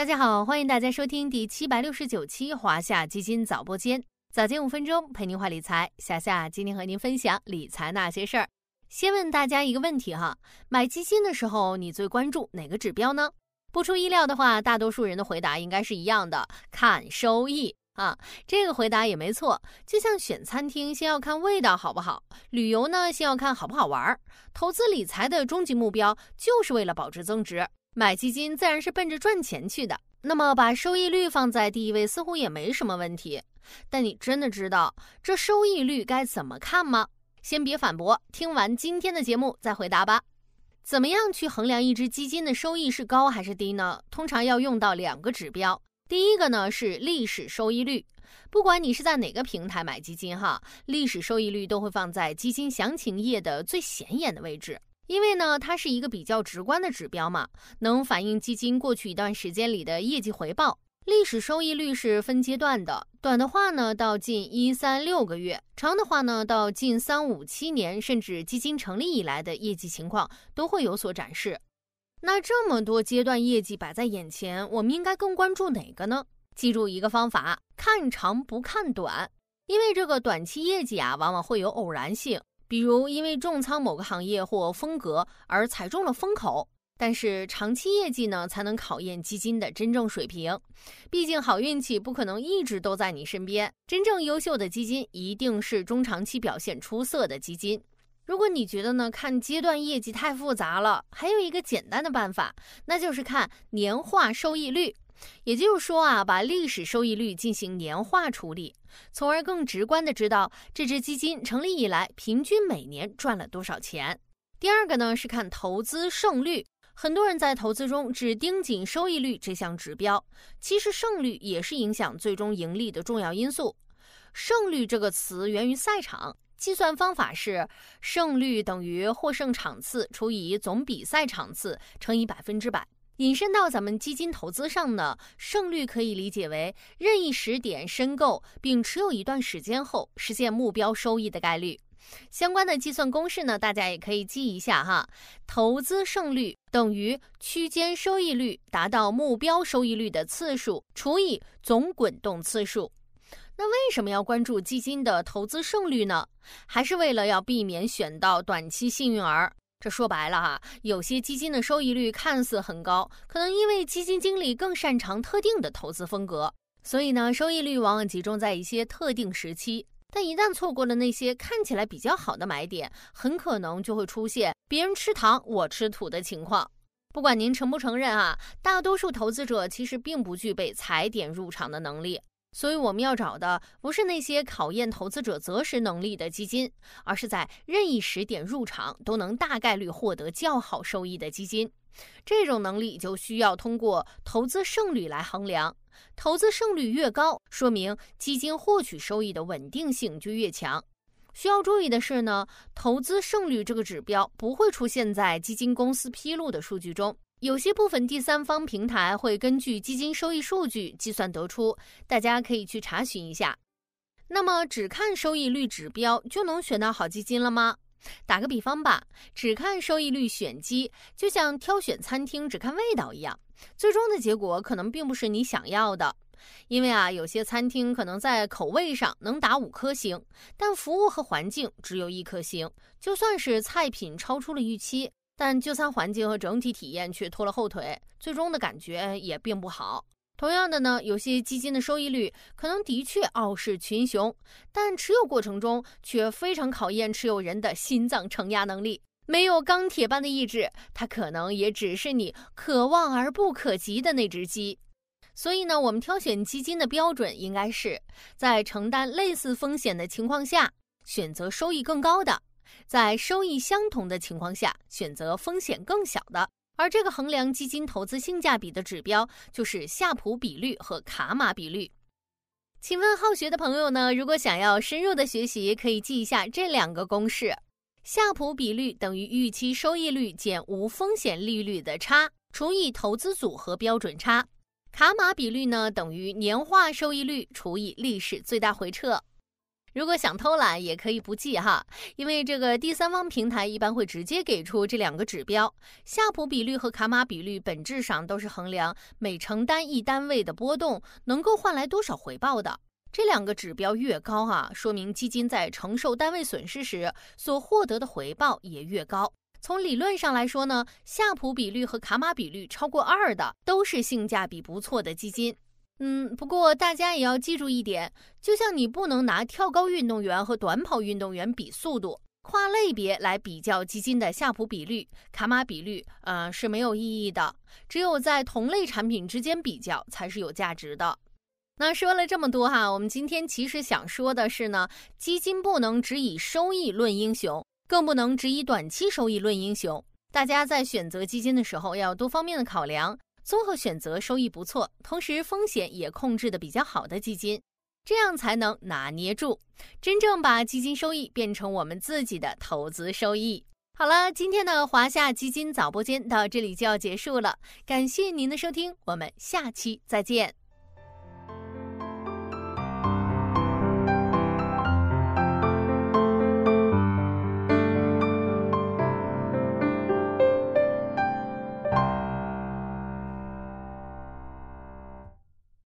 大家好，欢迎大家收听第七百六十九期华夏基金早播间，早间五分钟陪您话理财。夏夏今天和您分享理财那些事儿。先问大家一个问题哈，买基金的时候你最关注哪个指标呢？不出意料的话，大多数人的回答应该是一样的，看收益啊。这个回答也没错，就像选餐厅先要看味道好不好，旅游呢先要看好不好玩儿，投资理财的终极目标就是为了保值增值。买基金自然是奔着赚钱去的，那么把收益率放在第一位似乎也没什么问题。但你真的知道这收益率该怎么看吗？先别反驳，听完今天的节目再回答吧。怎么样去衡量一只基金的收益是高还是低呢？通常要用到两个指标，第一个呢是历史收益率。不管你是在哪个平台买基金哈，历史收益率都会放在基金详情页的最显眼的位置。因为呢，它是一个比较直观的指标嘛，能反映基金过去一段时间里的业绩回报。历史收益率是分阶段的，短的话呢到近一三六个月，长的话呢到近三五七年，甚至基金成立以来的业绩情况都会有所展示。那这么多阶段业绩摆在眼前，我们应该更关注哪个呢？记住一个方法，看长不看短，因为这个短期业绩啊，往往会有偶然性。比如因为重仓某个行业或风格而踩中了风口，但是长期业绩呢才能考验基金的真正水平。毕竟好运气不可能一直都在你身边，真正优秀的基金一定是中长期表现出色的基金。如果你觉得呢看阶段业绩太复杂了，还有一个简单的办法，那就是看年化收益率。也就是说啊，把历史收益率进行年化处理，从而更直观的知道这只基金成立以来平均每年赚了多少钱。第二个呢是看投资胜率，很多人在投资中只盯紧收益率这项指标，其实胜率也是影响最终盈利的重要因素。胜率这个词源于赛场，计算方法是胜率等于获胜场次除以总比赛场次乘以百分之百。引申到咱们基金投资上呢，胜率可以理解为任意时点申购并持有一段时间后实现目标收益的概率。相关的计算公式呢，大家也可以记一下哈。投资胜率等于区间收益率达到目标收益率的次数除以总滚动次数。那为什么要关注基金的投资胜率呢？还是为了要避免选到短期幸运儿。这说白了哈，有些基金的收益率看似很高，可能因为基金经理更擅长特定的投资风格，所以呢，收益率往往集中在一些特定时期。但一旦错过了那些看起来比较好的买点，很可能就会出现别人吃糖我吃土的情况。不管您承不承认啊，大多数投资者其实并不具备踩点入场的能力。所以我们要找的不是那些考验投资者择时能力的基金，而是在任意时点入场都能大概率获得较好收益的基金。这种能力就需要通过投资胜率来衡量。投资胜率越高，说明基金获取收益的稳定性就越强。需要注意的是呢，投资胜率这个指标不会出现在基金公司披露的数据中。有些部分第三方平台会根据基金收益数据计算得出，大家可以去查询一下。那么，只看收益率指标就能选到好基金了吗？打个比方吧，只看收益率选基，就像挑选餐厅只看味道一样，最终的结果可能并不是你想要的。因为啊，有些餐厅可能在口味上能打五颗星，但服务和环境只有一颗星，就算是菜品超出了预期。但就餐环境和整体体验却拖了后腿，最终的感觉也并不好。同样的呢，有些基金的收益率可能的确傲视群雄，但持有过程中却非常考验持有人的心脏承压能力。没有钢铁般的意志，它可能也只是你可望而不可及的那只鸡。所以呢，我们挑选基金的标准应该是在承担类似风险的情况下，选择收益更高的。在收益相同的情况下，选择风险更小的。而这个衡量基金投资性价比的指标，就是夏普比率和卡玛比率。请问好学的朋友呢？如果想要深入的学习，可以记一下这两个公式：夏普比率等于预期收益率减无风险利率的差除以投资组合标准差；卡玛比率呢等于年化收益率除以历史最大回撤。如果想偷懒，也可以不记哈，因为这个第三方平台一般会直接给出这两个指标：夏普比率和卡玛比率，本质上都是衡量每承担一单位的波动能够换来多少回报的。这两个指标越高哈，说明基金在承受单位损失时所获得的回报也越高。从理论上来说呢，夏普比率和卡玛比率超过二的，都是性价比不错的基金。嗯，不过大家也要记住一点，就像你不能拿跳高运动员和短跑运动员比速度，跨类别来比较基金的夏普比率、卡玛比率，呃是没有意义的。只有在同类产品之间比较才是有价值的。那说了这么多哈，我们今天其实想说的是呢，基金不能只以收益论英雄，更不能只以短期收益论英雄。大家在选择基金的时候要多方面的考量。综合选择收益不错，同时风险也控制的比较好的基金，这样才能拿捏住，真正把基金收益变成我们自己的投资收益。好了，今天的华夏基金早播间到这里就要结束了，感谢您的收听，我们下期再见。